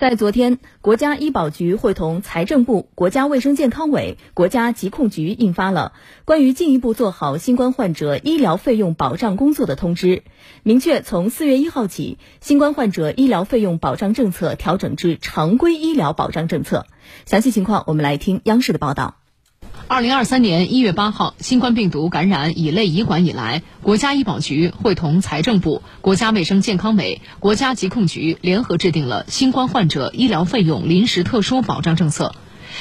在昨天，国家医保局会同财政部、国家卫生健康委、国家疾控局印发了关于进一步做好新冠患者医疗费用保障工作的通知，明确从四月一号起，新冠患者医疗费用保障政策调整至常规医疗保障政策。详细情况，我们来听央视的报道。二零二三年一月八号，新冠病毒感染乙类乙管以来，国家医保局会同财政部、国家卫生健康委、国家疾控局联合制定了新冠患者医疗费用临时特殊保障政策。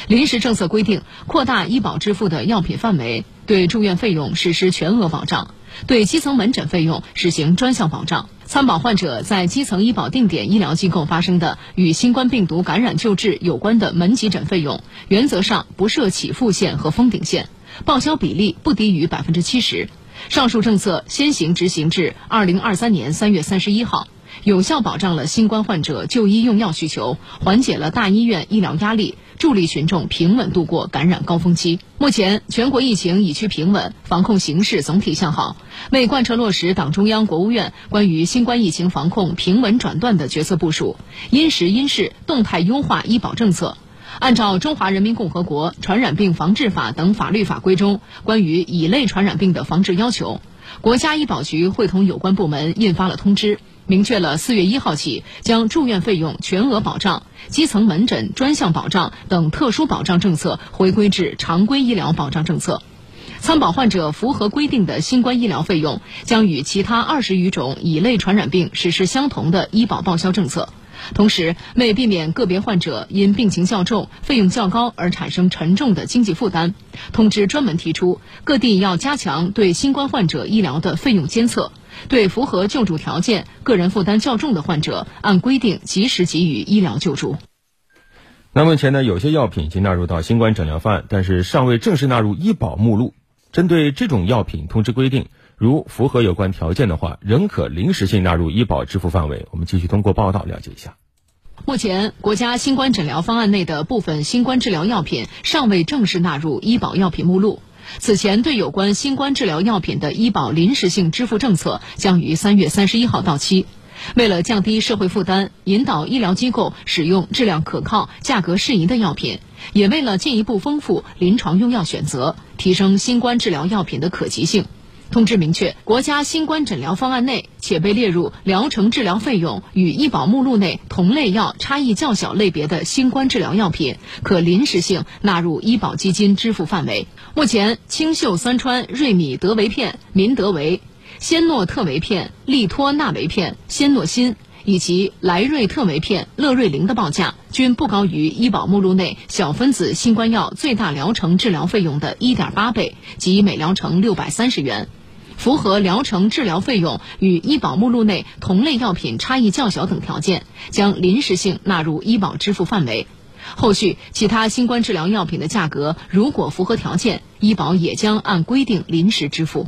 临时政策规定，扩大医保支付的药品范围，对住院费用实施全额保障，对基层门诊费用实行专项保障。参保患者在基层医保定点医疗机构发生的与新冠病毒感染救治有关的门急诊费用，原则上不设起付线和封顶线，报销比例不低于百分之七十。上述政策先行执行至二零二三年三月三十一号。有效保障了新冠患者就医用药需求，缓解了大医院医疗压力，助力群众平稳度过感染高峰期。目前，全国疫情已趋平稳，防控形势总体向好。为贯彻落实党中央、国务院关于新冠疫情防控平稳转段的决策部署，因时因势动态优化医保政策，按照《中华人民共和国传染病防治法》等法律法规中关于乙类传染病的防治要求，国家医保局会同有关部门印发了通知。明确了四月一号起，将住院费用全额保障、基层门诊专项保障等特殊保障政策回归至常规医疗保障政策。参保患者符合规定的新冠医疗费用，将与其他二十余种乙类传染病实施相同的医保报销政策。同时，为避免个别患者因病情较重、费用较高而产生沉重的经济负担，通知专门提出，各地要加强对新冠患者医疗的费用监测。对符合救助条件、个人负担较重的患者，按规定及时给予医疗救助。那目前呢，有些药品已经纳入到新冠诊疗方案，但是尚未正式纳入医保目录。针对这种药品，通知规定，如符合有关条件的话，仍可临时性纳入医保支付范围。我们继续通过报道了解一下。目前，国家新冠诊疗方案内的部分新冠治疗药品尚未正式纳入医保药品目录。此前，对有关新冠治疗药品的医保临时性支付政策将于三月三十一号到期。为了降低社会负担，引导医疗机构使用质量可靠、价格适宜的药品，也为了进一步丰富临床用药选择，提升新冠治疗药品的可及性。通知明确，国家新冠诊疗方案内且被列入疗程治疗费用与医保目录内同类药差异较小类别的新冠治疗药品，可临时性纳入医保基金支付范围。目前，清秀三川瑞米德韦片、民德韦、仙诺特韦片、利托那韦片、仙诺欣以及莱瑞特韦片、乐瑞灵的报价均不高于医保目录内小分子新冠药最大疗程治疗费用的一点八倍，即每疗程六百三十元。符合疗程治疗费用与医保目录内同类药品差异较小等条件，将临时性纳入医保支付范围。后续其他新冠治疗药品的价格如果符合条件，医保也将按规定临时支付。